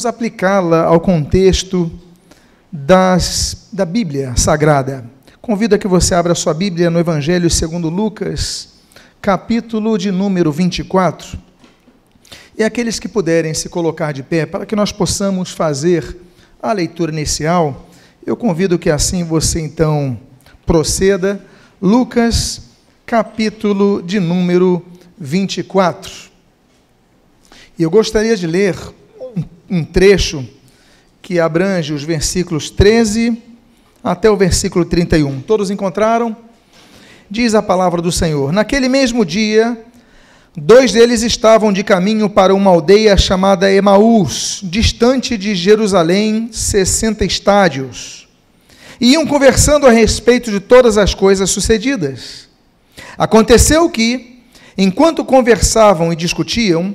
Vamos aplicá-la ao contexto das, da Bíblia Sagrada. Convido a que você abra sua Bíblia no Evangelho segundo Lucas, capítulo de número 24. E aqueles que puderem se colocar de pé, para que nós possamos fazer a leitura inicial, eu convido que assim você então proceda. Lucas, capítulo de número 24. E eu gostaria de ler um trecho que abrange os versículos 13 até o versículo 31. Todos encontraram? Diz a palavra do Senhor: Naquele mesmo dia, dois deles estavam de caminho para uma aldeia chamada Emaús, distante de Jerusalém, 60 estádios. E iam conversando a respeito de todas as coisas sucedidas. Aconteceu que, enquanto conversavam e discutiam,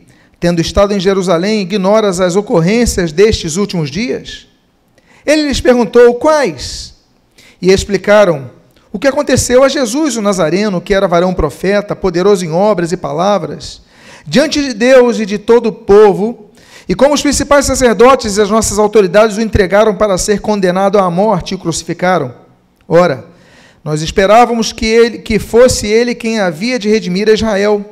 tendo estado em Jerusalém, ignoras as ocorrências destes últimos dias? Ele lhes perguntou quais? E explicaram o que aconteceu a Jesus, o Nazareno, que era varão profeta, poderoso em obras e palavras, diante de Deus e de todo o povo, e como os principais sacerdotes e as nossas autoridades o entregaram para ser condenado à morte e o crucificaram. Ora, nós esperávamos que ele que fosse ele quem havia de redimir Israel,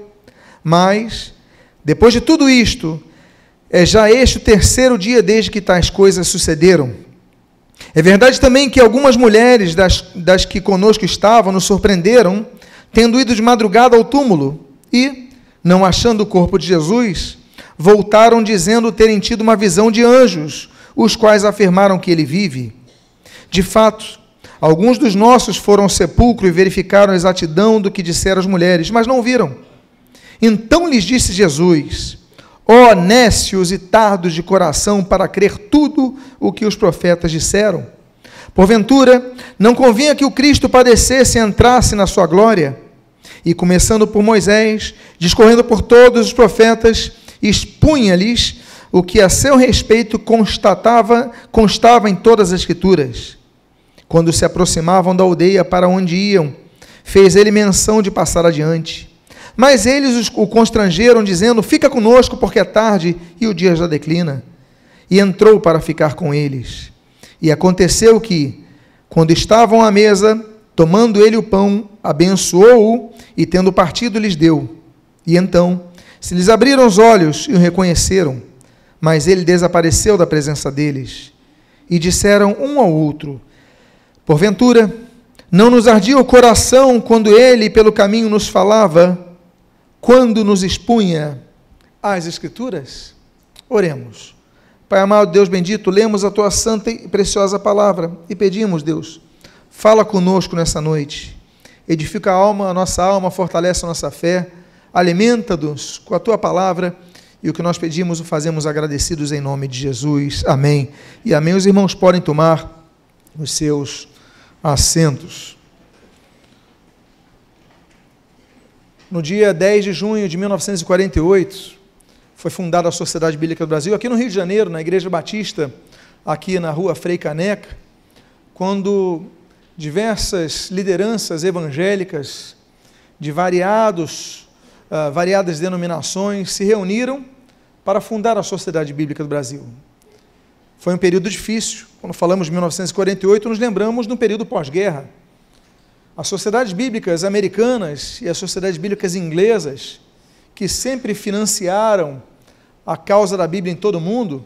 mas depois de tudo isto, é já este o terceiro dia desde que tais coisas sucederam. É verdade também que algumas mulheres das, das que conosco estavam nos surpreenderam, tendo ido de madrugada ao túmulo e, não achando o corpo de Jesus, voltaram dizendo terem tido uma visão de anjos, os quais afirmaram que ele vive. De fato, alguns dos nossos foram ao sepulcro e verificaram a exatidão do que disseram as mulheres, mas não viram. Então lhes disse Jesus: Ó oh, nécios e tardos de coração para crer tudo o que os profetas disseram. Porventura, não convinha que o Cristo padecesse e entrasse na sua glória? E começando por Moisés, discorrendo por todos os profetas, expunha-lhes o que a seu respeito constatava, constava em todas as escrituras. Quando se aproximavam da aldeia para onde iam, fez ele menção de passar adiante. Mas eles o constrangeram, dizendo: Fica conosco, porque é tarde e o dia já declina. E entrou para ficar com eles. E aconteceu que, quando estavam à mesa, tomando ele o pão, abençoou-o e, tendo partido, lhes deu. E então se lhes abriram os olhos e o reconheceram, mas ele desapareceu da presença deles. E disseram um ao outro: Porventura, não nos ardia o coração quando ele pelo caminho nos falava quando nos expunha às Escrituras? Oremos. Pai amado, Deus bendito, lemos a tua santa e preciosa palavra e pedimos, Deus, fala conosco nessa noite. Edifica a alma, a nossa alma, fortalece a nossa fé, alimenta-nos com a tua palavra e o que nós pedimos o fazemos agradecidos em nome de Jesus. Amém. E amém. Os irmãos podem tomar os seus assentos. No dia 10 de junho de 1948, foi fundada a Sociedade Bíblica do Brasil, aqui no Rio de Janeiro, na Igreja Batista, aqui na rua Frei Caneca, quando diversas lideranças evangélicas de variados, uh, variadas denominações se reuniram para fundar a Sociedade Bíblica do Brasil. Foi um período difícil. Quando falamos de 1948, nos lembramos de um período pós-guerra as sociedades bíblicas americanas e as sociedades bíblicas inglesas, que sempre financiaram a causa da Bíblia em todo o mundo,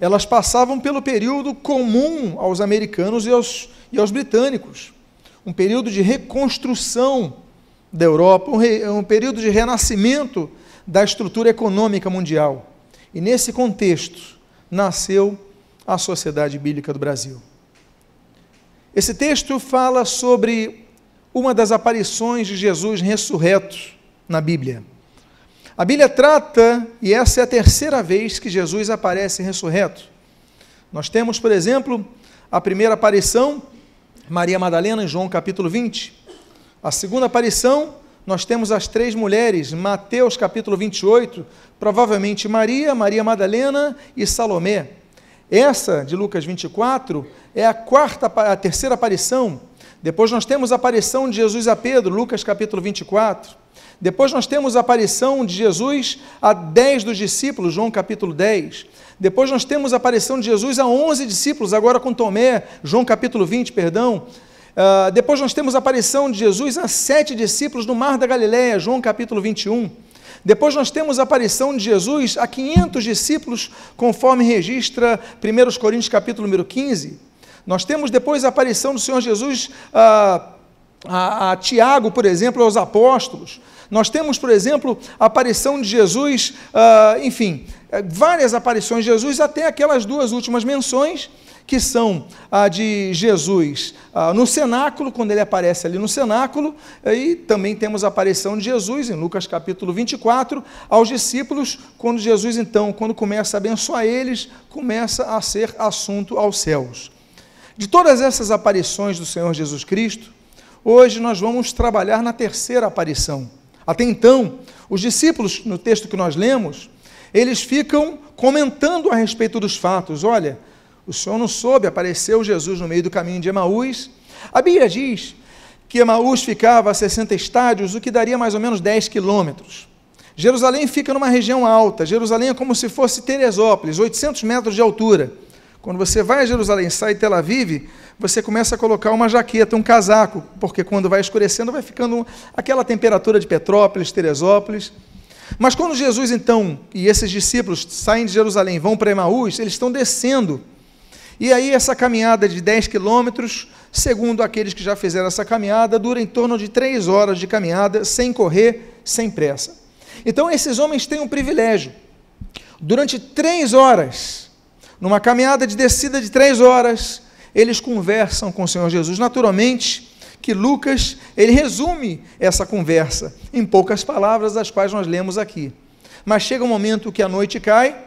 elas passavam pelo período comum aos americanos e aos, e aos britânicos um período de reconstrução da Europa, um, re, um período de renascimento da estrutura econômica mundial. E nesse contexto nasceu a Sociedade Bíblica do Brasil. Esse texto fala sobre uma das aparições de Jesus ressurreto na Bíblia. A Bíblia trata, e essa é a terceira vez que Jesus aparece ressurreto. Nós temos, por exemplo, A primeira aparição, Maria Madalena, em João capítulo 20. A segunda aparição, nós temos as três mulheres, Mateus capítulo 28, provavelmente Maria, Maria Madalena e Salomé. Essa de Lucas 24 é a quarta, a terceira aparição. Depois nós temos a aparição de Jesus a Pedro, Lucas capítulo 24. Depois nós temos a aparição de Jesus a dez dos discípulos, João capítulo 10. Depois nós temos a aparição de Jesus a onze discípulos, agora com Tomé, João capítulo 20, perdão. Uh, depois nós temos a aparição de Jesus a sete discípulos no Mar da Galileia, João capítulo 21. Depois nós temos a aparição de Jesus a 500 discípulos, conforme registra 1 Coríntios capítulo número 15. Nós temos depois a aparição do Senhor Jesus a, a, a Tiago, por exemplo, aos apóstolos. Nós temos, por exemplo, a aparição de Jesus, enfim, várias aparições de Jesus, até aquelas duas últimas menções que são a de Jesus no cenáculo, quando ele aparece ali no cenáculo, e também temos a aparição de Jesus em Lucas capítulo 24 aos discípulos, quando Jesus então, quando começa a abençoar eles, começa a ser assunto aos céus. De todas essas aparições do Senhor Jesus Cristo, hoje nós vamos trabalhar na terceira aparição. Até então, os discípulos, no texto que nós lemos, eles ficam comentando a respeito dos fatos. Olha, o Senhor não soube, apareceu Jesus no meio do caminho de Emaús. A Bíblia diz que Emaús ficava a 60 estádios, o que daria mais ou menos 10 quilômetros. Jerusalém fica numa região alta. Jerusalém é como se fosse Teresópolis, 800 metros de altura. Quando você vai a Jerusalém, sai de Tel Aviv, você começa a colocar uma jaqueta, um casaco, porque quando vai escurecendo vai ficando aquela temperatura de Petrópolis, Teresópolis. Mas quando Jesus então e esses discípulos saem de Jerusalém vão para Emaús, eles estão descendo e aí, essa caminhada de 10 quilômetros, segundo aqueles que já fizeram essa caminhada, dura em torno de três horas de caminhada, sem correr, sem pressa. Então, esses homens têm um privilégio. Durante três horas, numa caminhada de descida de três horas, eles conversam com o Senhor Jesus. Naturalmente, que Lucas ele resume essa conversa em poucas palavras, as quais nós lemos aqui. Mas chega um momento que a noite cai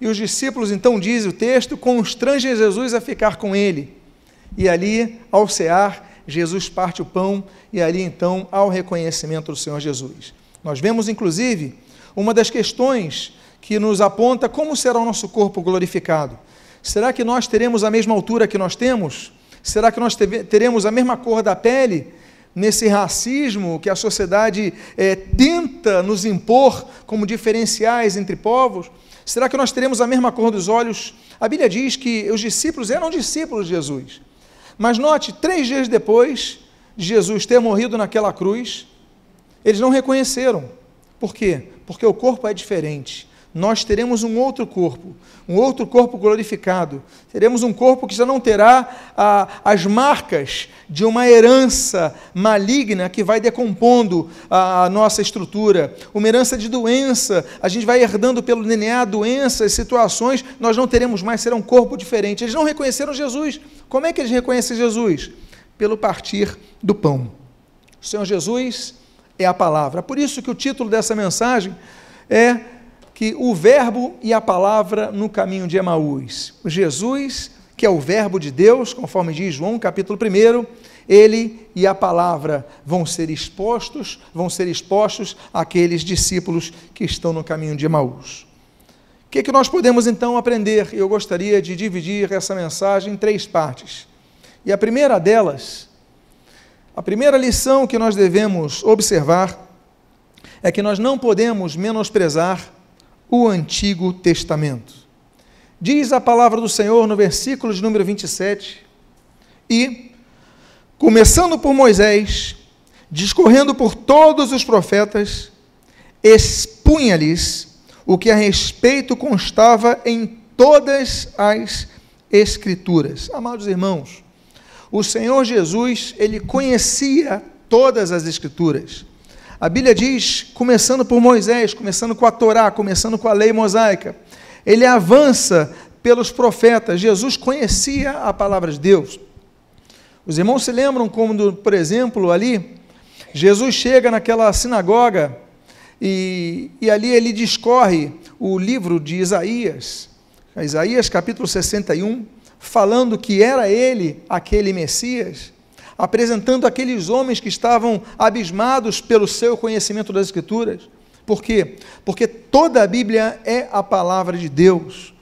e os discípulos, então, diz o texto, constrangem Jesus a ficar com ele. E ali, ao cear, Jesus parte o pão, e ali, então, há o reconhecimento do Senhor Jesus. Nós vemos, inclusive, uma das questões que nos aponta como será o nosso corpo glorificado. Será que nós teremos a mesma altura que nós temos? Será que nós teremos a mesma cor da pele? Nesse racismo que a sociedade é, tenta nos impor como diferenciais entre povos? Será que nós teremos a mesma cor dos olhos? A Bíblia diz que os discípulos eram discípulos de Jesus. Mas note, três dias depois de Jesus ter morrido naquela cruz, eles não reconheceram. Por quê? Porque o corpo é diferente nós teremos um outro corpo, um outro corpo glorificado. Teremos um corpo que já não terá as marcas de uma herança maligna que vai decompondo a, a, nossa estrutura, uma herança de doença. A gente vai herdando pelo DNA doenças, situações, nós não teremos mais, será um corpo diferente. Eles não reconheceram Jesus. Como é que eles reconhecem Jesus? Pelo partir do pão. O Senhor Jesus é a palavra. Por isso que o título dessa mensagem é que o Verbo e a palavra no caminho de Emaús. Jesus, que é o Verbo de Deus, conforme diz João capítulo 1, ele e a palavra vão ser expostos, vão ser expostos àqueles discípulos que estão no caminho de Emaús. O que, é que nós podemos então aprender? Eu gostaria de dividir essa mensagem em três partes. E a primeira delas, a primeira lição que nós devemos observar é que nós não podemos menosprezar o Antigo Testamento. Diz a palavra do Senhor no versículo de número 27, e, começando por Moisés, discorrendo por todos os profetas, expunha-lhes o que a respeito constava em todas as Escrituras. Amados irmãos, o Senhor Jesus, ele conhecia todas as Escrituras. A Bíblia diz, começando por Moisés, começando com a Torá, começando com a lei mosaica, ele avança pelos profetas. Jesus conhecia a palavra de Deus. Os irmãos se lembram como, por exemplo, ali, Jesus chega naquela sinagoga e, e ali ele discorre o livro de Isaías, Isaías capítulo 61, falando que era ele aquele Messias, apresentando aqueles homens que estavam abismados pelo seu conhecimento das Escrituras. Por quê? Porque toda a Bíblia é a palavra de Deus.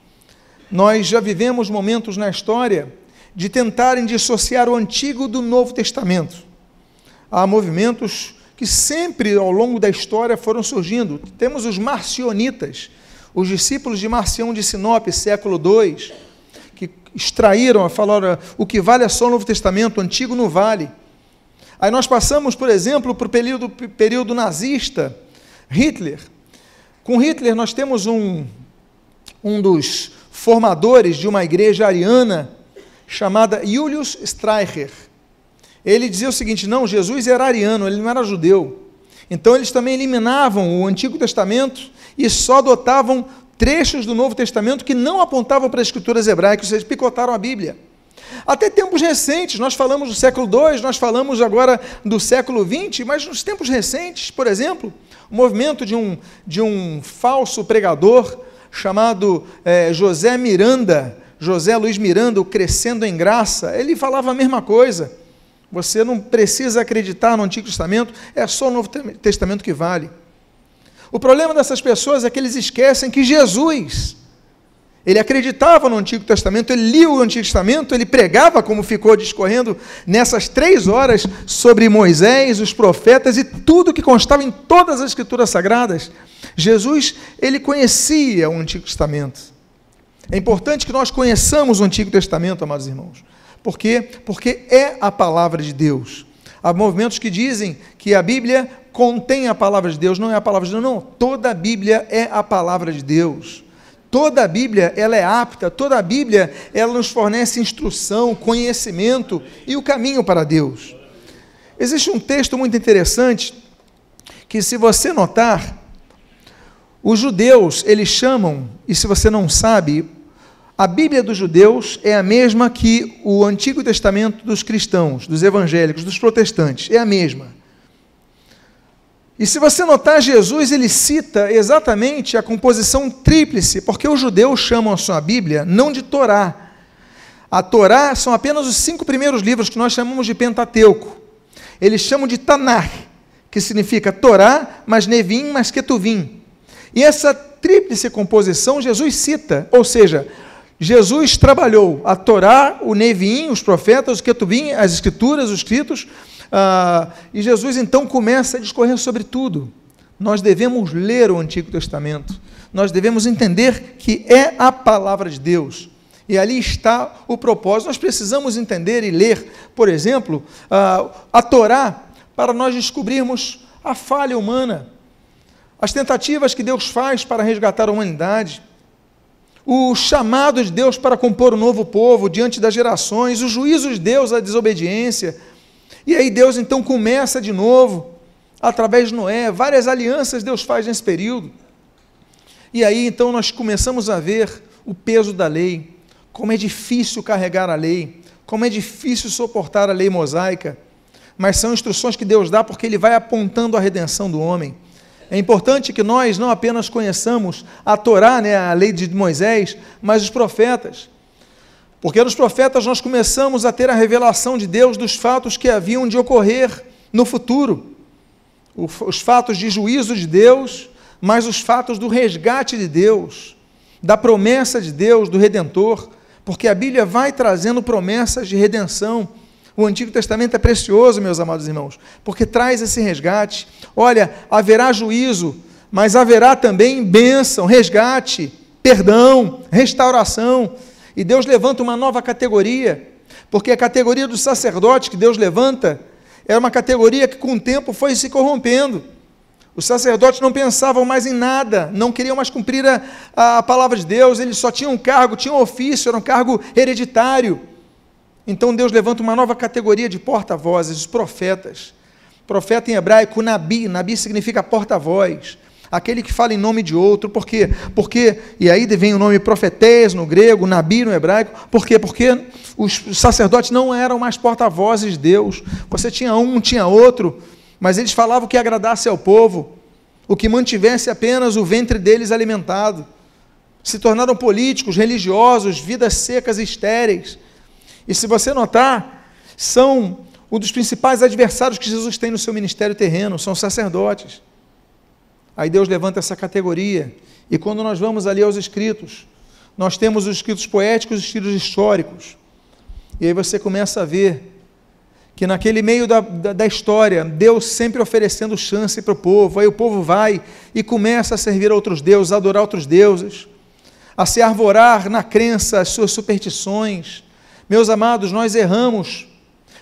Nós já vivemos momentos na história de tentarem dissociar o Antigo do Novo Testamento. Há movimentos que sempre ao longo da história foram surgindo. Temos os marcionitas, os discípulos de Marcião de Sinope, século II, extraíram, falaram, o que vale é só o Novo Testamento, o Antigo não vale. Aí nós passamos, por exemplo, para o período, período nazista, Hitler. Com Hitler nós temos um, um dos formadores de uma igreja ariana chamada Julius Streicher. Ele dizia o seguinte: não, Jesus era ariano, ele não era judeu. Então eles também eliminavam o Antigo Testamento e só adotavam trechos do Novo Testamento que não apontavam para as escrituras hebraicas, eles picotaram a Bíblia. Até tempos recentes, nós falamos do século II, nós falamos agora do século XX, mas nos tempos recentes, por exemplo, o movimento de um, de um falso pregador chamado é, José Miranda, José Luiz Miranda, o Crescendo em Graça, ele falava a mesma coisa. Você não precisa acreditar no Antigo Testamento, é só o Novo Testamento que vale. O problema dessas pessoas é que eles esquecem que Jesus, ele acreditava no Antigo Testamento, ele lia o Antigo Testamento, ele pregava, como ficou discorrendo nessas três horas, sobre Moisés, os profetas e tudo que constava em todas as Escrituras Sagradas. Jesus, ele conhecia o Antigo Testamento. É importante que nós conheçamos o Antigo Testamento, amados irmãos. Por quê? Porque é a palavra de Deus. Há movimentos que dizem que a Bíblia contém a palavra de Deus, não é a palavra de Deus, não. Toda a Bíblia é a palavra de Deus. Toda a Bíblia, ela é apta, toda a Bíblia, ela nos fornece instrução, conhecimento e o caminho para Deus. Existe um texto muito interessante que se você notar, os judeus, eles chamam, e se você não sabe, a Bíblia dos judeus é a mesma que o Antigo Testamento dos cristãos, dos evangélicos, dos protestantes. É a mesma. E se você notar, Jesus ele cita exatamente a composição tríplice, porque os judeus chamam a sua Bíblia não de Torá. A Torá são apenas os cinco primeiros livros que nós chamamos de Pentateuco. Eles chamam de Tanar, que significa Torá, mais Nevim, mais Ketuvim. E essa tríplice composição Jesus cita, ou seja, Jesus trabalhou a Torá, o Nevim, os profetas, o Ketubim, as escrituras, os escritos, ah, e Jesus então começa a discorrer sobre tudo. Nós devemos ler o Antigo Testamento, nós devemos entender que é a palavra de Deus. E ali está o propósito. Nós precisamos entender e ler, por exemplo, ah, a Torá, para nós descobrirmos a falha humana, as tentativas que Deus faz para resgatar a humanidade o chamado de Deus para compor um novo povo diante das gerações, o juízo de Deus à desobediência. E aí Deus então começa de novo, através de Noé, várias alianças Deus faz nesse período. E aí então nós começamos a ver o peso da lei, como é difícil carregar a lei, como é difícil suportar a lei mosaica, mas são instruções que Deus dá porque Ele vai apontando a redenção do homem. É importante que nós não apenas conheçamos a Torá, né, a lei de Moisés, mas os profetas. Porque nos profetas nós começamos a ter a revelação de Deus dos fatos que haviam de ocorrer no futuro. Os fatos de juízo de Deus, mas os fatos do resgate de Deus, da promessa de Deus, do Redentor. Porque a Bíblia vai trazendo promessas de redenção o Antigo Testamento é precioso, meus amados irmãos, porque traz esse resgate. Olha, haverá juízo, mas haverá também bênção, resgate, perdão, restauração. E Deus levanta uma nova categoria, porque a categoria do sacerdote que Deus levanta era uma categoria que com o tempo foi se corrompendo. Os sacerdotes não pensavam mais em nada, não queriam mais cumprir a, a palavra de Deus, eles só tinham um cargo, tinham um ofício, era um cargo hereditário. Então Deus levanta uma nova categoria de porta-vozes, os profetas. Profeta em hebraico, Nabi, Nabi significa porta-voz, aquele que fala em nome de outro, por quê? Porque, e aí vem o nome profetés no grego, Nabi no hebraico, por quê? Porque os sacerdotes não eram mais porta-vozes de Deus, você tinha um, tinha outro, mas eles falavam o que agradasse ao povo, o que mantivesse apenas o ventre deles alimentado. se tornaram políticos, religiosos, vidas secas e estéreis. E se você notar, são um dos principais adversários que Jesus tem no seu ministério terreno, são sacerdotes. Aí Deus levanta essa categoria. E quando nós vamos ali aos escritos, nós temos os escritos poéticos e os escritos históricos. E aí você começa a ver que naquele meio da, da, da história, Deus sempre oferecendo chance para o povo, aí o povo vai e começa a servir a outros deuses, a adorar outros deuses, a se arvorar na crença, as suas superstições. Meus amados, nós erramos,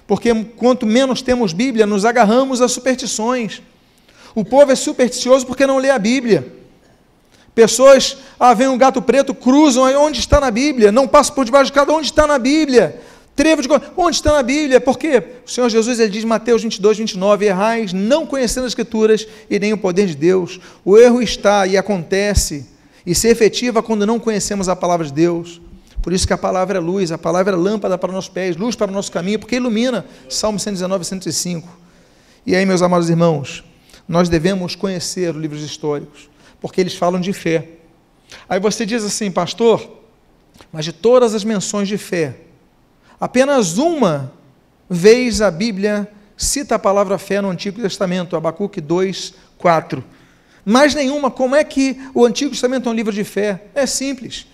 porque quanto menos temos Bíblia, nos agarramos a superstições. O povo é supersticioso porque não lê a Bíblia. Pessoas, ah, vem um gato preto, cruzam, onde está na Bíblia? Não passam por debaixo de cada, onde está na Bíblia? Trevo de onde está na Bíblia? Porque o Senhor Jesus ele diz Mateus 22, 29, errais não conhecendo as Escrituras e nem o poder de Deus. O erro está e acontece e se efetiva quando não conhecemos a palavra de Deus. Por isso que a palavra é luz, a palavra é lâmpada para nossos pés, luz para o nosso caminho, porque ilumina. Salmo 119, 105. E aí, meus amados irmãos, nós devemos conhecer os livros históricos, porque eles falam de fé. Aí você diz assim, pastor, mas de todas as menções de fé, Apenas uma vez a Bíblia cita a palavra fé no Antigo Testamento, Abacuque 2, 4. Mais nenhuma. Como é que o Antigo Testamento é um livro de fé? É simples.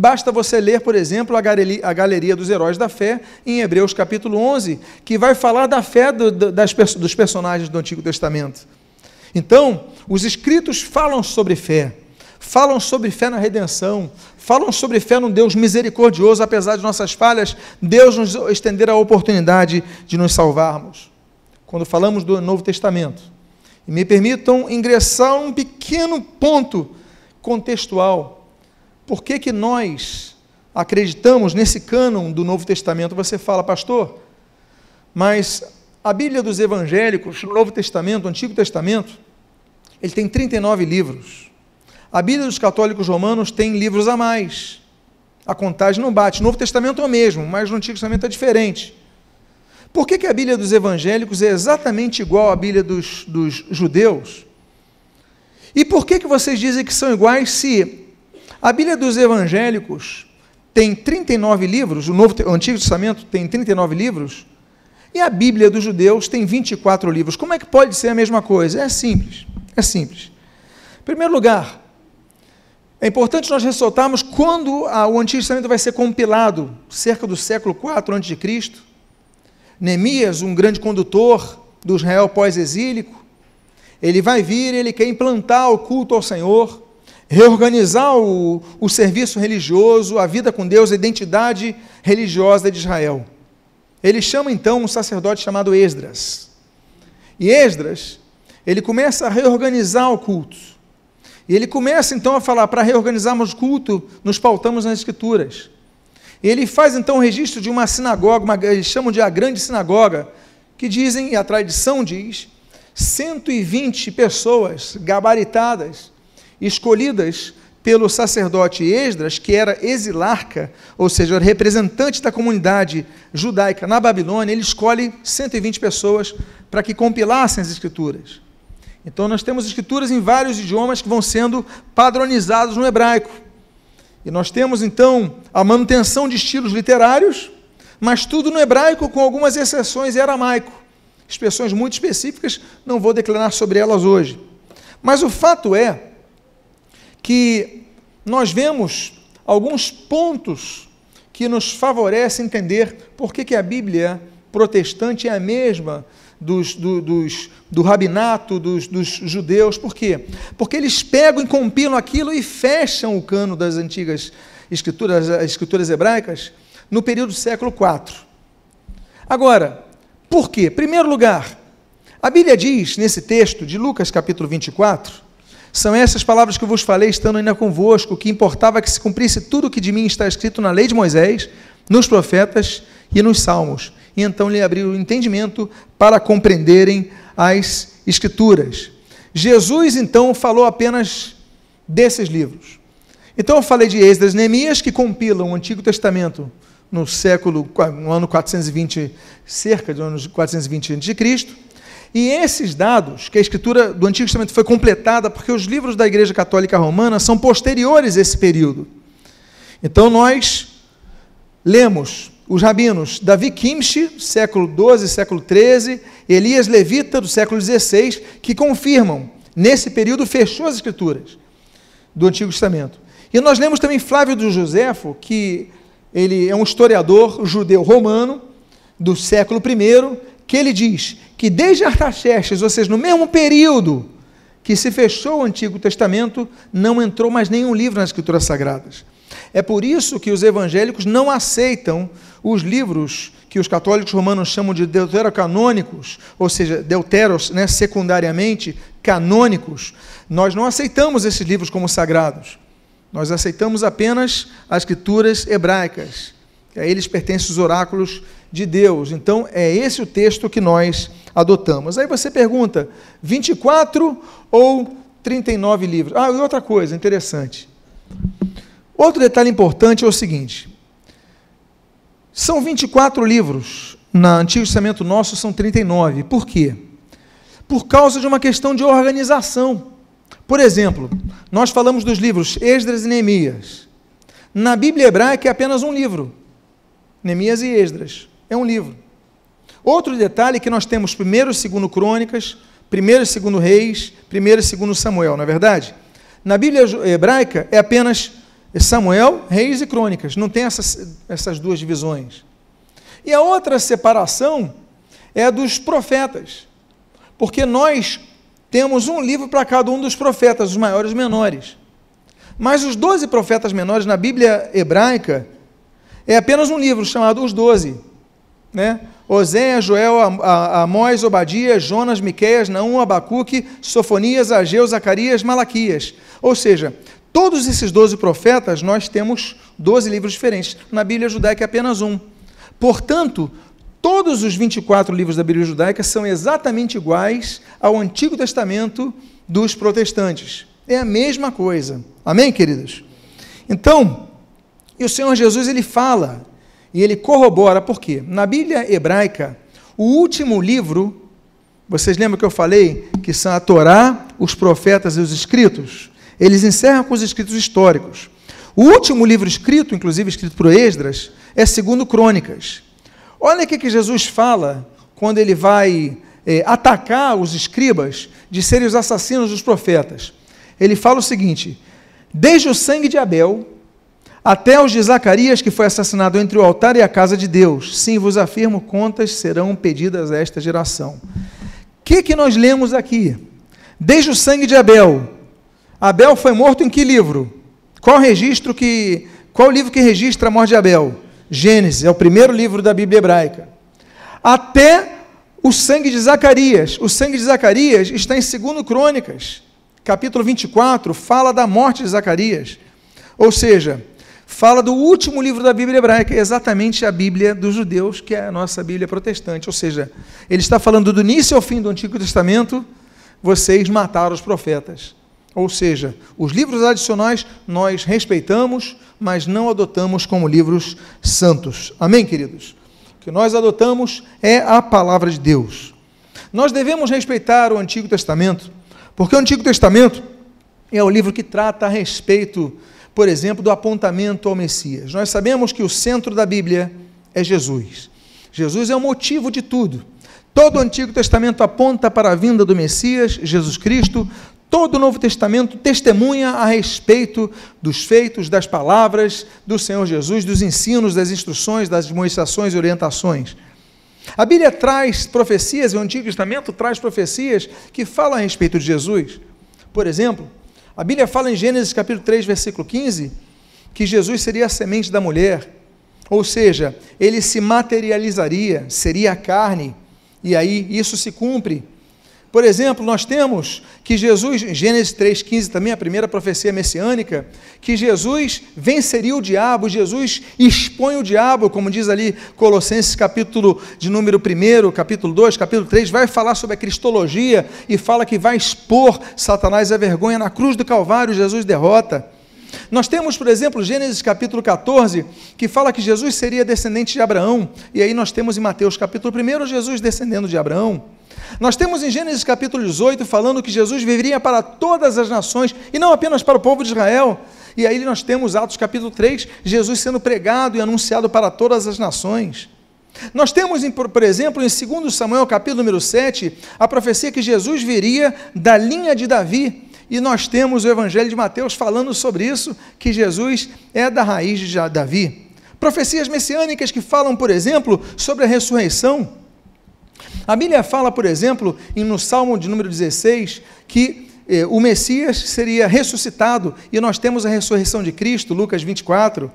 Basta você ler, por exemplo, a Galeria, dos Heróis da Fé, em Hebreus capítulo 11, que vai falar da fé do, das, dos personagens do Antigo Testamento. Então, os escritos falam sobre fé, falam sobre fé na redenção, falam sobre fé num Deus misericordioso, apesar de nossas falhas, Deus nos estender a oportunidade de nos salvarmos. Quando falamos do Novo Testamento. E me permitam ingressar um pequeno ponto contextual. Por que, que nós acreditamos nesse cânon do Novo Testamento? Você fala, pastor, mas a Bíblia dos evangélicos, o Novo Testamento, o Antigo Testamento, ele tem 39 livros. A Bíblia dos católicos romanos tem livros a mais. A contagem não bate. O Novo Testamento é o mesmo, mas no Antigo Testamento é diferente. Por que, que a Bíblia dos evangélicos é exatamente igual à Bíblia dos, dos judeus? E por que, que vocês dizem que são iguais se a Bíblia dos evangélicos tem 39 livros, o, Novo, o Antigo Testamento tem 39 livros, e a Bíblia dos judeus tem 24 livros? Como é que pode ser a mesma coisa? É simples. É simples. Em primeiro lugar, é importante nós ressaltarmos quando o Antigo Testamento vai ser compilado, cerca do século IV a.C. Neemias, um grande condutor do Israel pós-exílico, ele vai vir, ele quer implantar o culto ao Senhor, reorganizar o, o serviço religioso, a vida com Deus, a identidade religiosa de Israel. Ele chama então um sacerdote chamado Esdras. E Esdras, ele começa a reorganizar o culto. E ele começa então a falar: para reorganizarmos o culto, nos pautamos nas Escrituras. E ele faz então o registro de uma sinagoga, uma, eles chamam de a grande sinagoga, que dizem, e a tradição diz, 120 pessoas gabaritadas, escolhidas pelo sacerdote Esdras, que era exilarca, ou seja, representante da comunidade judaica na Babilônia, ele escolhe 120 pessoas para que compilassem as escrituras. Então nós temos escrituras em vários idiomas que vão sendo padronizados no hebraico. E nós temos então a manutenção de estilos literários, mas tudo no hebraico com algumas exceções em aramaico. Expressões muito específicas, não vou declarar sobre elas hoje. Mas o fato é que nós vemos alguns pontos que nos favorecem entender por que, que a Bíblia protestante é a mesma dos, do, dos, do rabinato, dos, dos judeus. Por quê? Porque eles pegam e compilam aquilo e fecham o cano das antigas escrituras, as escrituras hebraicas, no período do século IV. Agora, por quê? Primeiro lugar, a Bíblia diz nesse texto de Lucas capítulo 24, são essas palavras que eu vos falei estando ainda convosco, que importava que se cumprisse tudo o que de mim está escrito na lei de Moisés, nos profetas e nos salmos e então lhe abriu o entendimento para compreenderem as Escrituras. Jesus, então, falou apenas desses livros. Então, eu falei de Esdras Neemias, que compilam o Antigo Testamento no século, no ano 420, cerca do ano 420 a.C., E esses dados, que a escritura do Antigo Testamento foi completada, porque os livros da Igreja Católica Romana são posteriores a esse período. Então nós lemos os rabinos Davi Kimchi, século 12, século 13, Elias Levita, do século 16, que confirmam, nesse período fechou as escrituras do Antigo Testamento. E nós lemos também Flávio do Joséfo, que ele é um historiador judeu romano do século I, que ele diz que desde Artaxerxes, ou seja, no mesmo período que se fechou o Antigo Testamento, não entrou mais nenhum livro nas Escrituras Sagradas. É por isso que os evangélicos não aceitam os livros que os católicos romanos chamam de deuterocanônicos, ou seja, deuteros, né, secundariamente canônicos. Nós não aceitamos esses livros como sagrados. Nós aceitamos apenas as escrituras hebraicas. A eles pertencem os oráculos de Deus. Então, é esse o texto que nós adotamos. Aí você pergunta: 24 ou 39 livros? Ah, e outra coisa interessante. Outro detalhe importante é o seguinte: são 24 livros, no Antigo Testamento nosso são 39. Por quê? Por causa de uma questão de organização. Por exemplo, nós falamos dos livros Esdras e Neemias. Na Bíblia hebraica é apenas um livro. Neemias e Esdras. É um livro. Outro detalhe é que nós temos primeiro e segundo Crônicas, primeiro e segundo Reis, primeiro e segundo Samuel, não é verdade? Na Bíblia hebraica é apenas Samuel, Reis e Crônicas. Não tem essas, essas duas divisões. E a outra separação é a dos profetas. Porque nós temos um livro para cada um dos profetas, os maiores e os menores. Mas os doze profetas menores na Bíblia hebraica é apenas um livro chamado Os Doze. Né? Oséias, Joel, Amós, Obadias, Jonas, Miqueias, Naum, Abacuque, Sofonias, Ageu, Zacarias, Malaquias. Ou seja, todos esses doze profetas, nós temos doze livros diferentes. Na Bíblia judaica é apenas um. Portanto, Todos os 24 livros da Bíblia judaica são exatamente iguais ao Antigo Testamento dos protestantes. É a mesma coisa. Amém, queridos? Então, e o Senhor Jesus ele fala e ele corrobora, por quê? Na Bíblia hebraica, o último livro, vocês lembram que eu falei que são a Torá, os profetas e os escritos? Eles encerram com os escritos históricos. O último livro escrito, inclusive escrito por Esdras, é segundo Crônicas. Olha o que Jesus fala quando ele vai é, atacar os escribas de serem os assassinos dos profetas. Ele fala o seguinte: desde o sangue de Abel até os de Zacarias, que foi assassinado entre o altar e a casa de Deus, sim, vos afirmo, contas serão pedidas a esta geração. O que, que nós lemos aqui? Desde o sangue de Abel. Abel foi morto em que livro? Qual registro que. Qual livro que registra a morte de Abel? Gênesis, é o primeiro livro da Bíblia hebraica. Até o sangue de Zacarias. O sangue de Zacarias está em 2 Crônicas, capítulo 24, fala da morte de Zacarias. Ou seja, fala do último livro da Bíblia hebraica, exatamente a Bíblia dos judeus, que é a nossa Bíblia protestante. Ou seja, ele está falando do início ao fim do Antigo Testamento, vocês mataram os profetas. Ou seja, os livros adicionais nós respeitamos, mas não adotamos como livros santos. Amém, queridos? O que nós adotamos é a palavra de Deus. Nós devemos respeitar o Antigo Testamento, porque o Antigo Testamento é o livro que trata a respeito, por exemplo, do apontamento ao Messias. Nós sabemos que o centro da Bíblia é Jesus. Jesus é o motivo de tudo. Todo o Antigo Testamento aponta para a vinda do Messias, Jesus Cristo. Todo o Novo Testamento testemunha a respeito dos feitos, das palavras do Senhor Jesus, dos ensinos, das instruções, das admoestações e orientações. A Bíblia traz profecias, o Antigo Testamento traz profecias que falam a respeito de Jesus. Por exemplo, a Bíblia fala em Gênesis capítulo 3, versículo 15, que Jesus seria a semente da mulher, ou seja, ele se materializaria, seria a carne, e aí isso se cumpre por exemplo, nós temos que Jesus, Gênesis 3,15 também, a primeira profecia messiânica, que Jesus venceria o diabo, Jesus expõe o diabo, como diz ali Colossenses capítulo de número 1, capítulo 2, capítulo 3, vai falar sobre a cristologia e fala que vai expor Satanás à vergonha na cruz do Calvário, Jesus derrota. Nós temos, por exemplo, Gênesis capítulo 14, que fala que Jesus seria descendente de Abraão, e aí nós temos em Mateus capítulo 1, Jesus descendendo de Abraão. Nós temos em Gênesis capítulo 18 falando que Jesus viria para todas as nações e não apenas para o povo de Israel. E aí nós temos Atos capítulo 3, Jesus sendo pregado e anunciado para todas as nações. Nós temos, por exemplo, em 2 Samuel capítulo número 7, a profecia que Jesus viria da linha de Davi. E nós temos o Evangelho de Mateus falando sobre isso, que Jesus é da raiz de Davi. Profecias messiânicas que falam, por exemplo, sobre a ressurreição. A Bíblia fala, por exemplo, no Salmo de número 16, que eh, o Messias seria ressuscitado, e nós temos a ressurreição de Cristo, Lucas 24.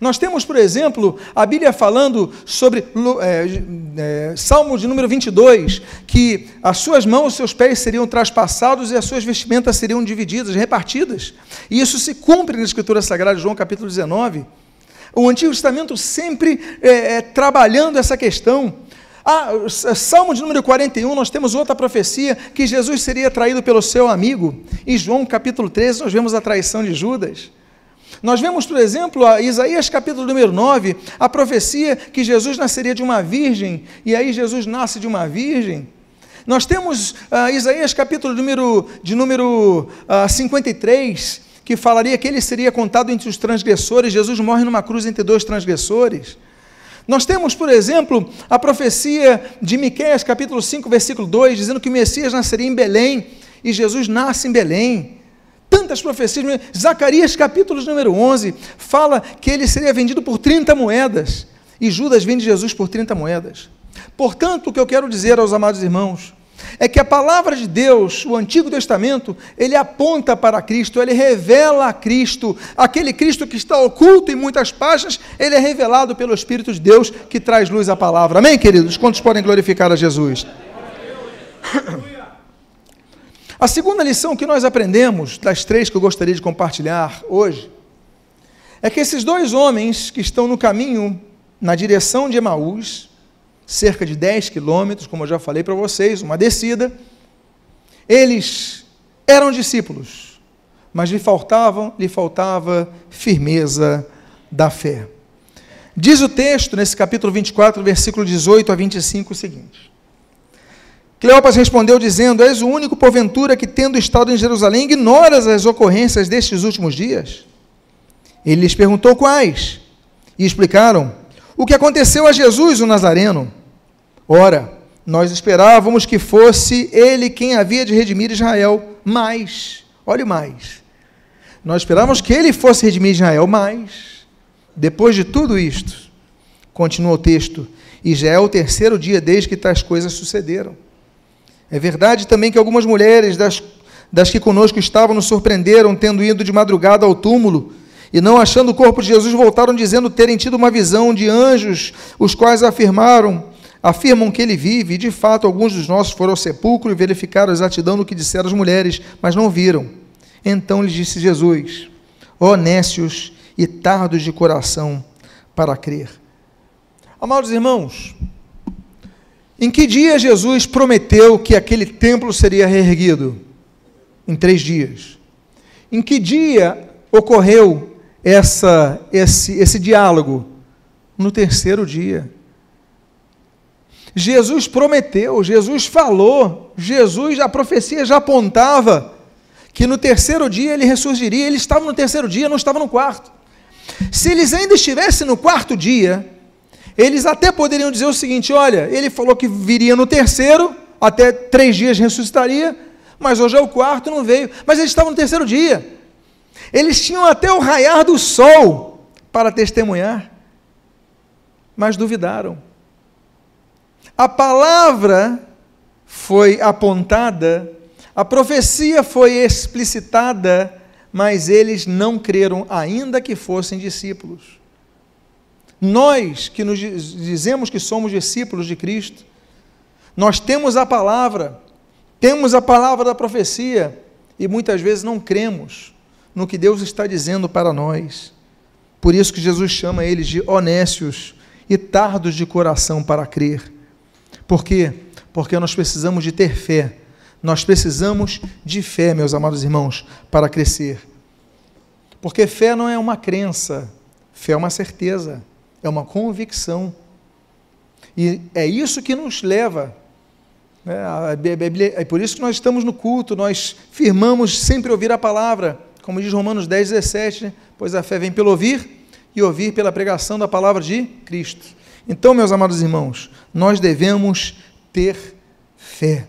Nós temos, por exemplo, a Bíblia falando sobre é, é, Salmo de número 22, que as suas mãos, os seus pés seriam traspassados e as suas vestimentas seriam divididas, repartidas. E isso se cumpre na Escritura Sagrada, João capítulo 19. O Antigo Testamento sempre é, trabalhando essa questão. Ah, Salmo de número 41, nós temos outra profecia que Jesus seria traído pelo seu amigo. Em João capítulo 13, nós vemos a traição de Judas. Nós vemos, por exemplo, a Isaías capítulo número 9, a profecia que Jesus nasceria de uma virgem, e aí Jesus nasce de uma virgem. Nós temos uh, Isaías capítulo número, de número uh, 53, que falaria que ele seria contado entre os transgressores, Jesus morre numa cruz entre dois transgressores. Nós temos, por exemplo, a profecia de Miqueias capítulo 5, versículo 2, dizendo que o Messias nasceria em Belém, e Jesus nasce em Belém tantas profecias. Zacarias, capítulo número 11, fala que ele seria vendido por 30 moedas. E Judas vende Jesus por 30 moedas. Portanto, o que eu quero dizer aos amados irmãos é que a palavra de Deus, o Antigo Testamento, ele aponta para Cristo, ele revela a Cristo. Aquele Cristo que está oculto em muitas páginas, ele é revelado pelo Espírito de Deus que traz luz à palavra. Amém, queridos? Quantos podem glorificar a Jesus? A segunda lição que nós aprendemos, das três que eu gostaria de compartilhar hoje, é que esses dois homens que estão no caminho na direção de Emaús, cerca de 10 quilômetros, como eu já falei para vocês, uma descida, eles eram discípulos, mas lhe faltavam, lhe faltava firmeza da fé. Diz o texto nesse capítulo 24, versículo 18 a 25 o seguinte: Cleopas respondeu dizendo: És o único, porventura, que, tendo estado em Jerusalém, ignoras as ocorrências destes últimos dias? Ele lhes perguntou quais, e explicaram o que aconteceu a Jesus, o Nazareno. Ora, nós esperávamos que fosse ele quem havia de redimir Israel, mas, olhe mais, nós esperávamos que ele fosse redimir Israel, mas, depois de tudo isto, continua o texto, e já é o terceiro dia desde que tais coisas sucederam. É verdade também que algumas mulheres das, das que conosco estavam nos surpreenderam, tendo ido de madrugada ao túmulo, e não achando o corpo de Jesus, voltaram dizendo terem tido uma visão de anjos, os quais afirmaram, afirmam que ele vive, e de fato alguns dos nossos foram ao sepulcro e verificaram a exatidão do que disseram as mulheres, mas não viram. Então lhes disse Jesus: Ó e tardos de coração para crer. Amados irmãos, em que dia Jesus prometeu que aquele templo seria reerguido? Em três dias. Em que dia ocorreu essa, esse, esse diálogo? No terceiro dia. Jesus prometeu, Jesus falou, Jesus, a profecia já apontava que no terceiro dia ele ressurgiria. Ele estava no terceiro dia, não estava no quarto. Se eles ainda estivessem no quarto dia, eles até poderiam dizer o seguinte: olha, ele falou que viria no terceiro, até três dias ressuscitaria, mas hoje é o quarto, não veio. Mas eles estavam no terceiro dia. Eles tinham até o raiar do sol para testemunhar, mas duvidaram. A palavra foi apontada, a profecia foi explicitada, mas eles não creram, ainda que fossem discípulos. Nós que nos dizemos que somos discípulos de Cristo, nós temos a palavra, temos a palavra da profecia e muitas vezes não cremos no que Deus está dizendo para nós. Por isso que Jesus chama eles de honestos e tardos de coração para crer. Por quê? Porque nós precisamos de ter fé. Nós precisamos de fé, meus amados irmãos, para crescer. Porque fé não é uma crença, fé é uma certeza é uma convicção. E é isso que nos leva É, é por isso que nós estamos no culto, nós firmamos sempre ouvir a palavra, como diz Romanos 10, 17, né? pois a fé vem pelo ouvir e ouvir pela pregação da palavra de Cristo. Então, meus amados irmãos, nós devemos ter fé.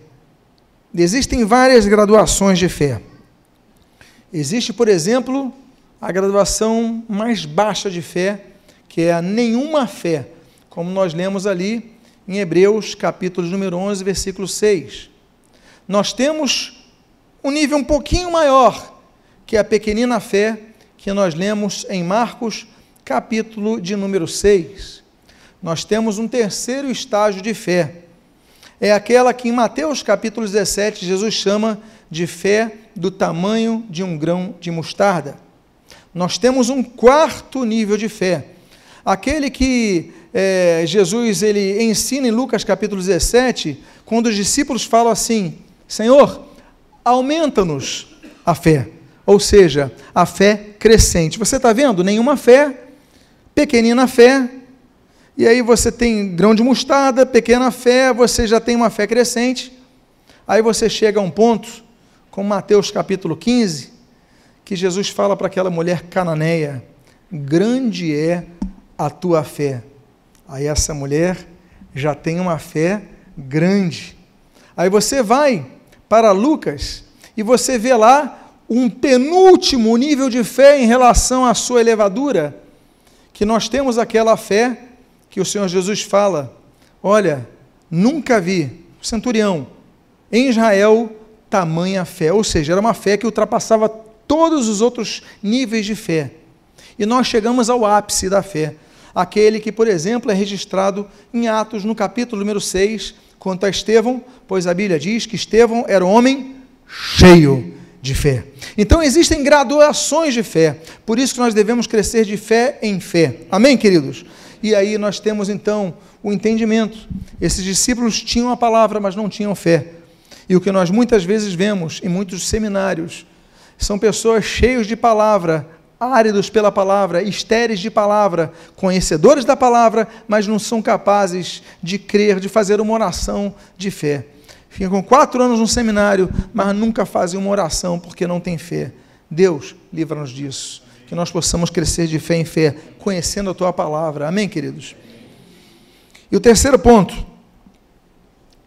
Existem várias graduações de fé. Existe, por exemplo, a graduação mais baixa de fé, que é a nenhuma fé, como nós lemos ali em Hebreus, capítulo número 11, versículo 6. Nós temos um nível um pouquinho maior, que é a pequenina fé, que nós lemos em Marcos, capítulo de número 6. Nós temos um terceiro estágio de fé. É aquela que em Mateus capítulo 17 Jesus chama de fé do tamanho de um grão de mostarda. Nós temos um quarto nível de fé. Aquele que é, Jesus ele ensina em Lucas capítulo 17, quando os discípulos falam assim: Senhor, aumenta-nos a fé. Ou seja, a fé crescente. Você está vendo? Nenhuma fé, pequenina fé, e aí você tem grão de mostarda, pequena fé, você já tem uma fé crescente. Aí você chega a um ponto, como Mateus capítulo 15, que Jesus fala para aquela mulher cananeia: Grande é a tua fé. Aí essa mulher já tem uma fé grande. Aí você vai para Lucas e você vê lá um penúltimo nível de fé em relação à sua elevadura, que nós temos aquela fé que o Senhor Jesus fala: Olha, nunca vi, centurião, em Israel, tamanha fé. Ou seja, era uma fé que ultrapassava todos os outros níveis de fé. E nós chegamos ao ápice da fé. Aquele que, por exemplo, é registrado em Atos, no capítulo número 6, quanto a Estevão, pois a Bíblia diz que Estevão era um homem cheio de fé. Então existem graduações de fé, por isso que nós devemos crescer de fé em fé. Amém, queridos? E aí nós temos então o entendimento. Esses discípulos tinham a palavra, mas não tinham fé. E o que nós muitas vezes vemos em muitos seminários são pessoas cheias de palavra, áridos pela palavra, estéreis de palavra, conhecedores da palavra, mas não são capazes de crer, de fazer uma oração de fé. Ficam quatro anos no seminário, mas nunca fazem uma oração porque não têm fé. Deus, livra-nos disso que nós possamos crescer de fé em fé, conhecendo a tua palavra. Amém, queridos? E o terceiro ponto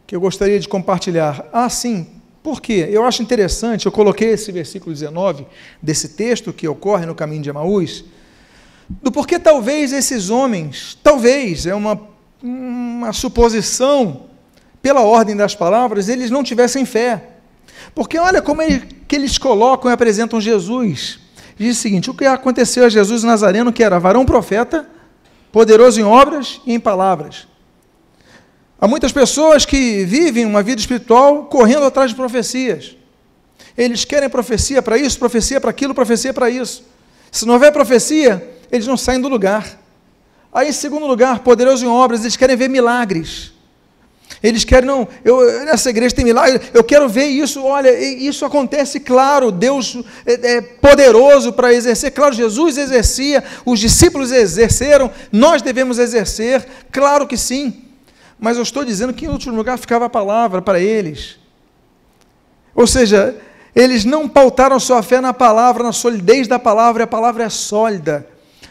que eu gostaria de compartilhar. Ah, sim, por quê? Eu acho interessante, eu coloquei esse versículo 19 desse texto que ocorre no caminho de Emaús, do porquê talvez esses homens, talvez, é uma, uma suposição, pela ordem das palavras, eles não tivessem fé. Porque olha como ele, que eles colocam e apresentam Jesus diz o seguinte: o que aconteceu a Jesus Nazareno, que era varão profeta, poderoso em obras e em palavras. Há muitas pessoas que vivem uma vida espiritual correndo atrás de profecias. Eles querem profecia para isso, profecia para aquilo, profecia para isso. Se não houver profecia, eles não saem do lugar. Aí, em segundo lugar, poderoso em obras, eles querem ver milagres. Eles querem, não, eu, nessa igreja tem milagre, eu quero ver isso, olha, isso acontece, claro, Deus é, é poderoso para exercer, claro, Jesus exercia, os discípulos exerceram, nós devemos exercer, claro que sim, mas eu estou dizendo que em último lugar ficava a palavra para eles. Ou seja, eles não pautaram sua fé na palavra, na solidez da palavra, e a palavra é sólida.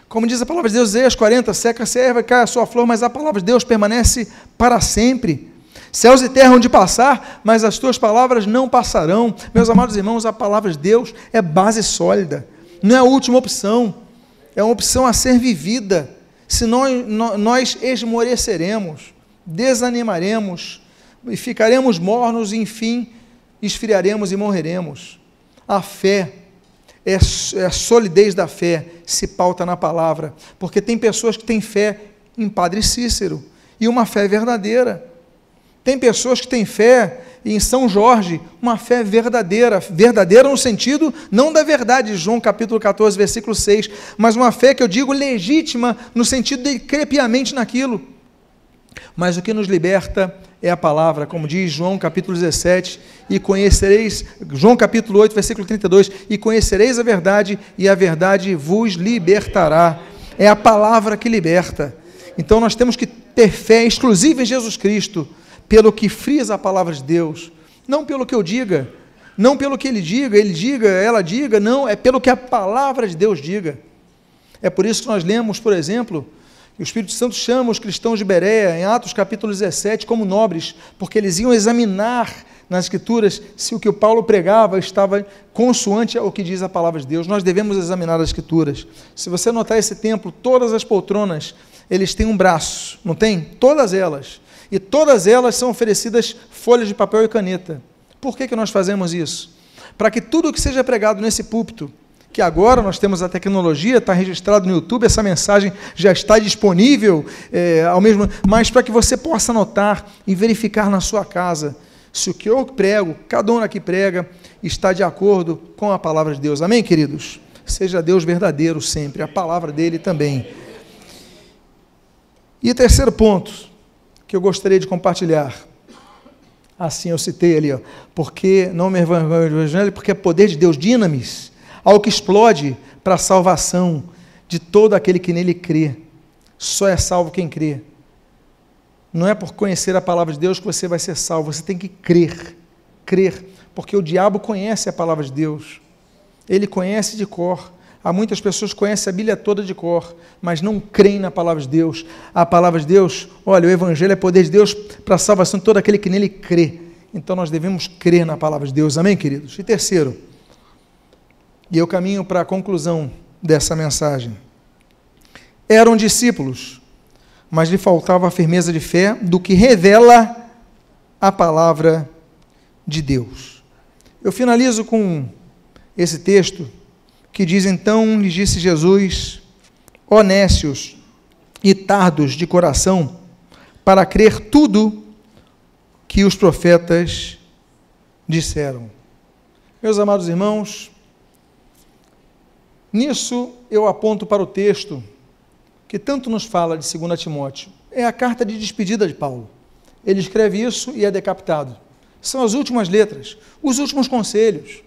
Como diz a palavra de Deus, Isaías 40, seca-se a erva e cai a sua flor, mas a palavra de Deus permanece para sempre. Céus e terra hão de passar, mas as tuas palavras não passarão. Meus amados irmãos, a palavra de Deus é base sólida, não é a última opção, é uma opção a ser vivida. Senão nós esmoreceremos, desanimaremos e ficaremos mornos, e enfim, esfriaremos e morreremos. A fé é, é a solidez da fé se pauta na palavra, porque tem pessoas que têm fé em Padre Cícero e uma fé verdadeira. Tem pessoas que têm fé em São Jorge, uma fé verdadeira, verdadeira no sentido não da verdade, João capítulo 14, versículo 6, mas uma fé que eu digo legítima no sentido de crer piamente naquilo. Mas o que nos liberta é a palavra, como diz João capítulo 17, e conhecereis, João capítulo 8, versículo 32, e conhecereis a verdade, e a verdade vos libertará. É a palavra que liberta. Então nós temos que ter fé exclusiva em Jesus Cristo pelo que frisa a palavra de Deus, não pelo que eu diga, não pelo que ele diga, ele diga, ela diga, não, é pelo que a palavra de Deus diga. É por isso que nós lemos, por exemplo, que o Espírito Santo chama os cristãos de Berea, em Atos capítulo 17, como nobres, porque eles iam examinar nas Escrituras se o que o Paulo pregava estava consoante ao que diz a palavra de Deus. Nós devemos examinar as Escrituras. Se você notar esse templo, todas as poltronas, eles têm um braço, não tem? Todas elas. E todas elas são oferecidas folhas de papel e caneta. Por que, que nós fazemos isso? Para que tudo o que seja pregado nesse púlpito, que agora nós temos a tecnologia, está registrado no YouTube, essa mensagem já está disponível, é, ao mesmo, mas para que você possa anotar e verificar na sua casa se o que eu prego, cada um aqui prega, está de acordo com a palavra de Deus. Amém, queridos? Seja Deus verdadeiro sempre, a palavra dele também. E terceiro ponto que eu gostaria de compartilhar. Assim eu citei ali, ó, porque não me evangelho, porque é poder de Deus, dinamis, algo que explode para a salvação de todo aquele que nele crê. Só é salvo quem crê. Não é por conhecer a palavra de Deus que você vai ser salvo, você tem que crer. Crer, porque o diabo conhece a palavra de Deus. Ele conhece de cor. Há muitas pessoas que conhecem a Bíblia toda de cor, mas não creem na palavra de Deus. A palavra de Deus, olha, o Evangelho é poder de Deus para a salvação de todo aquele que nele crê. Então nós devemos crer na palavra de Deus, amém, queridos? E terceiro, e eu caminho para a conclusão dessa mensagem. Eram discípulos, mas lhe faltava a firmeza de fé do que revela a palavra de Deus. Eu finalizo com esse texto que diz: Então lhes disse Jesus, honestos e tardos de coração, para crer tudo que os profetas disseram. Meus amados irmãos, nisso eu aponto para o texto que tanto nos fala de 2 Timóteo. É a carta de despedida de Paulo. Ele escreve isso e é decapitado. São as últimas letras, os últimos conselhos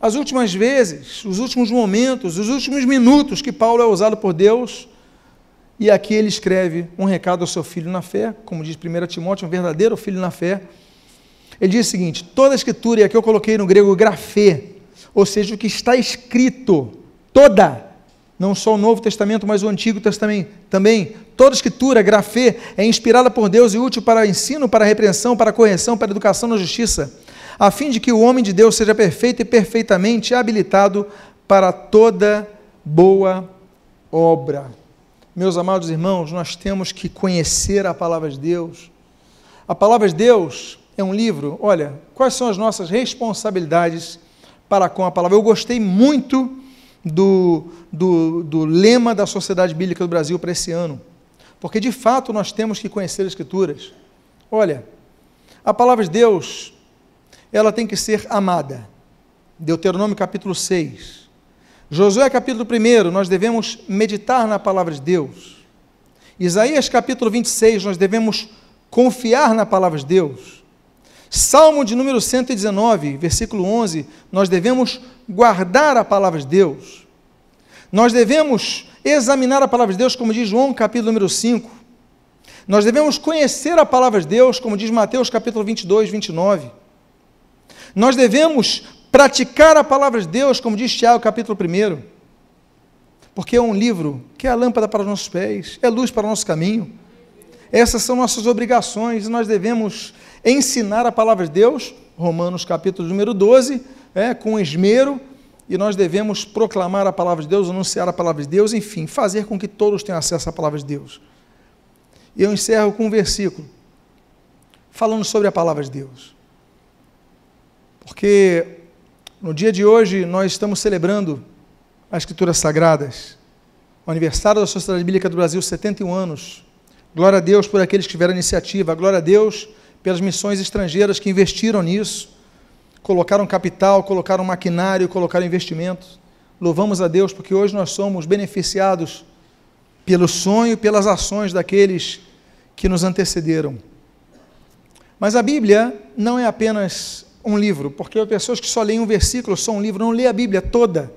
as últimas vezes, os últimos momentos, os últimos minutos que Paulo é usado por Deus. E aqui ele escreve um recado ao seu filho na fé, como diz 1 Timóteo, um verdadeiro filho na fé. Ele diz o seguinte: toda a escritura, e aqui eu coloquei no grego grafê, ou seja, o que está escrito, toda, não só o Novo Testamento, mas o Antigo Testamento também, toda a escritura, grafê, é inspirada por Deus e útil para ensino, para repreensão, para correção, para educação na justiça a fim de que o homem de Deus seja perfeito e perfeitamente habilitado para toda boa obra. Meus amados irmãos, nós temos que conhecer a palavra de Deus. A palavra de Deus é um livro. Olha, quais são as nossas responsabilidades para com a palavra? Eu gostei muito do, do, do lema da Sociedade Bíblica do Brasil para esse ano, porque de fato nós temos que conhecer as Escrituras. Olha, a palavra de Deus ela tem que ser amada. Deuteronômio capítulo 6. Josué capítulo 1, nós devemos meditar na palavra de Deus. Isaías capítulo 26, nós devemos confiar na palavra de Deus. Salmo de número 119, versículo 11, nós devemos guardar a palavra de Deus. Nós devemos examinar a palavra de Deus, como diz João capítulo número 5. Nós devemos conhecer a palavra de Deus, como diz Mateus capítulo 22, 29. Nós devemos praticar a palavra de Deus, como diz Tiago, capítulo 1. Porque é um livro que é a lâmpada para os nossos pés, é luz para o nosso caminho. Essas são nossas obrigações e nós devemos ensinar a palavra de Deus, Romanos capítulo número 12, é, com esmero, e nós devemos proclamar a palavra de Deus, anunciar a palavra de Deus, enfim, fazer com que todos tenham acesso à palavra de Deus. E eu encerro com um versículo, falando sobre a palavra de Deus. Porque no dia de hoje nós estamos celebrando as Escrituras Sagradas, o aniversário da Sociedade Bíblica do Brasil, 71 anos. Glória a Deus por aqueles que tiveram iniciativa, glória a Deus pelas missões estrangeiras que investiram nisso, colocaram capital, colocaram maquinário, colocaram investimentos. Louvamos a Deus porque hoje nós somos beneficiados pelo sonho e pelas ações daqueles que nos antecederam. Mas a Bíblia não é apenas um livro, porque há pessoas que só leem um versículo, só um livro, não lê a Bíblia toda.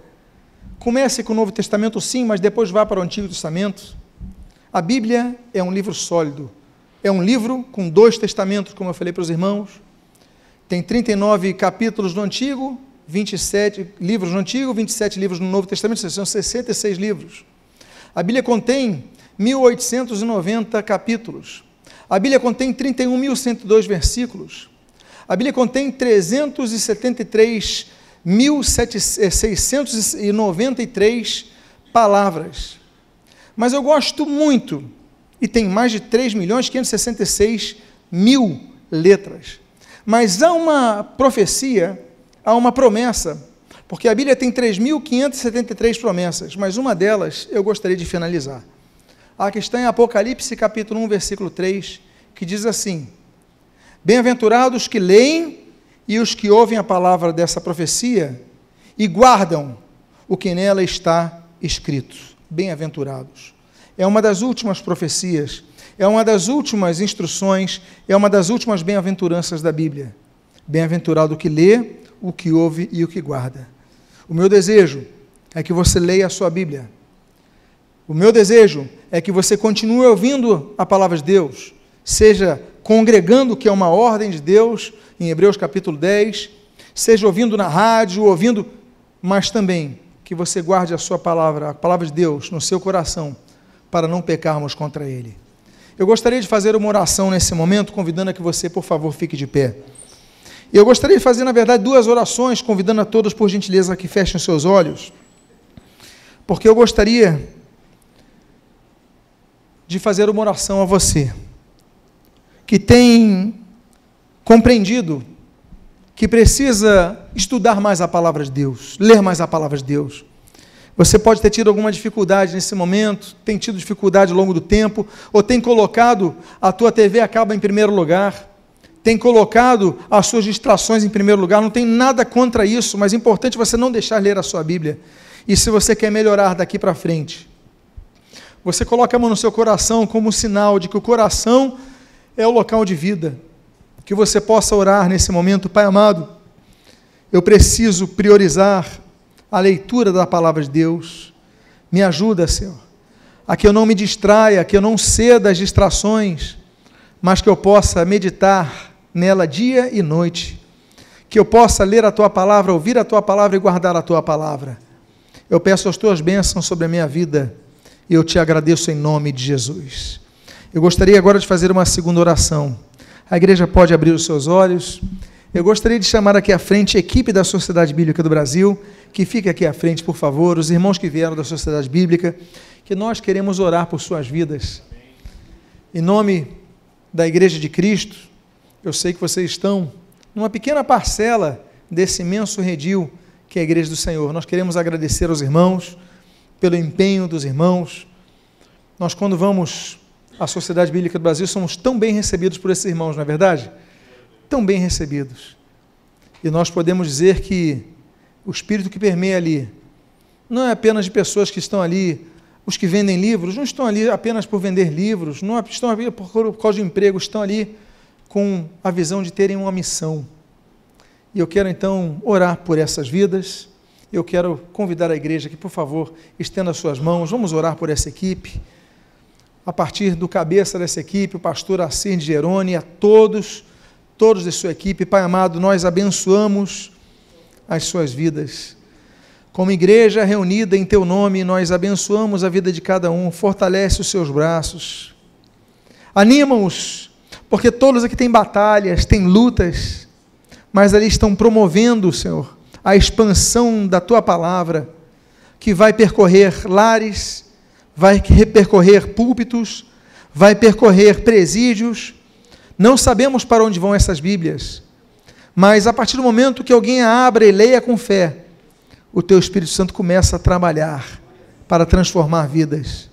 Comece com o Novo Testamento, sim, mas depois vá para o Antigo Testamento. A Bíblia é um livro sólido, é um livro com dois testamentos, como eu falei para os irmãos. Tem 39 capítulos no Antigo, 27 livros no Antigo, 27 livros no Novo Testamento, são 66 livros. A Bíblia contém 1890 capítulos. A Bíblia contém 31.102 versículos. A Bíblia contém 373.693 palavras. Mas eu gosto muito, e tem mais de 3 milhões 566 mil letras. Mas há uma profecia, há uma promessa, porque a Bíblia tem 3.573 promessas, mas uma delas eu gostaria de finalizar. A que está em Apocalipse capítulo 1, versículo 3, que diz assim: Bem-aventurados que leem e os que ouvem a palavra dessa profecia e guardam o que nela está escrito. Bem-aventurados. É uma das últimas profecias, é uma das últimas instruções, é uma das últimas bem-aventuranças da Bíblia. Bem-aventurado o que lê, o que ouve e o que guarda. O meu desejo é que você leia a sua Bíblia. O meu desejo é que você continue ouvindo a palavra de Deus, seja congregando, que é uma ordem de Deus, em Hebreus capítulo 10, seja ouvindo na rádio, ouvindo, mas também que você guarde a sua palavra, a palavra de Deus, no seu coração, para não pecarmos contra Ele. Eu gostaria de fazer uma oração nesse momento, convidando a que você, por favor, fique de pé. Eu gostaria de fazer, na verdade, duas orações, convidando a todos, por gentileza, que fechem seus olhos, porque eu gostaria de fazer uma oração a você que tem compreendido que precisa estudar mais a palavra de Deus, ler mais a palavra de Deus. Você pode ter tido alguma dificuldade nesse momento, tem tido dificuldade ao longo do tempo, ou tem colocado a tua TV acaba em primeiro lugar, tem colocado as suas distrações em primeiro lugar, não tem nada contra isso, mas é importante você não deixar ler a sua Bíblia. E se você quer melhorar daqui para frente, você coloca a mão no seu coração como um sinal de que o coração é o local de vida. Que você possa orar nesse momento, Pai amado. Eu preciso priorizar a leitura da palavra de Deus. Me ajuda, Senhor, a que eu não me distraia, que eu não ceda às distrações, mas que eu possa meditar nela dia e noite. Que eu possa ler a tua palavra, ouvir a tua palavra e guardar a tua palavra. Eu peço as tuas bênçãos sobre a minha vida e eu te agradeço em nome de Jesus. Eu gostaria agora de fazer uma segunda oração. A igreja pode abrir os seus olhos. Eu gostaria de chamar aqui à frente a equipe da Sociedade Bíblica do Brasil, que fique aqui à frente, por favor, os irmãos que vieram da Sociedade Bíblica, que nós queremos orar por suas vidas. Em nome da Igreja de Cristo, eu sei que vocês estão numa pequena parcela desse imenso redil que é a Igreja do Senhor. Nós queremos agradecer aos irmãos pelo empenho dos irmãos. Nós, quando vamos a Sociedade Bíblica do Brasil, somos tão bem recebidos por esses irmãos, não é verdade? Tão bem recebidos. E nós podemos dizer que o espírito que permeia ali não é apenas de pessoas que estão ali, os que vendem livros, não estão ali apenas por vender livros, não estão ali por causa de emprego, estão ali com a visão de terem uma missão. E eu quero então orar por essas vidas. Eu quero convidar a igreja que, por favor, estenda as suas mãos. Vamos orar por essa equipe a partir do cabeça dessa equipe, o pastor Assir de Geroni, a todos, todos de sua equipe. Pai amado, nós abençoamos as suas vidas. Como igreja reunida em teu nome, nós abençoamos a vida de cada um, fortalece os seus braços, anima-os, porque todos aqui têm batalhas, têm lutas, mas ali estão promovendo, Senhor, a expansão da tua palavra, que vai percorrer lares, vai percorrer púlpitos, vai percorrer presídios. Não sabemos para onde vão essas Bíblias, mas a partir do momento que alguém a abra e leia com fé, o teu Espírito Santo começa a trabalhar para transformar vidas.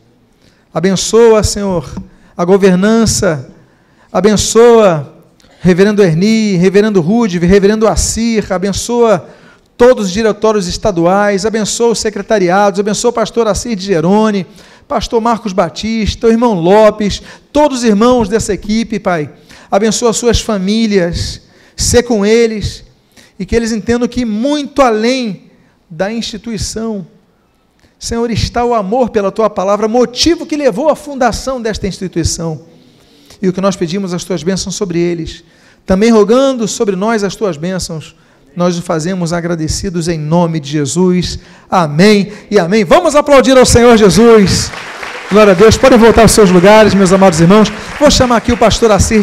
Abençoa, Senhor, a governança, abençoa Reverendo Erni, Reverendo Rude, Reverendo Assir, abençoa todos os diretórios estaduais, abençoa os secretariados, abençoa o pastor Assir de Gerone, pastor Marcos Batista, o irmão Lopes, todos os irmãos dessa equipe, Pai. Abençoa suas famílias, ser com eles e que eles entendam que muito além da instituição, Senhor, está o amor pela tua palavra, motivo que levou à fundação desta instituição. e o que nós pedimos as tuas bênçãos sobre eles. Também rogando sobre nós as tuas bênçãos, nós o fazemos agradecidos em nome de Jesus. Amém e amém. Vamos aplaudir ao Senhor Jesus. Glória a Deus. Podem voltar aos seus lugares, meus amados irmãos. Vou chamar aqui o pastor Assir de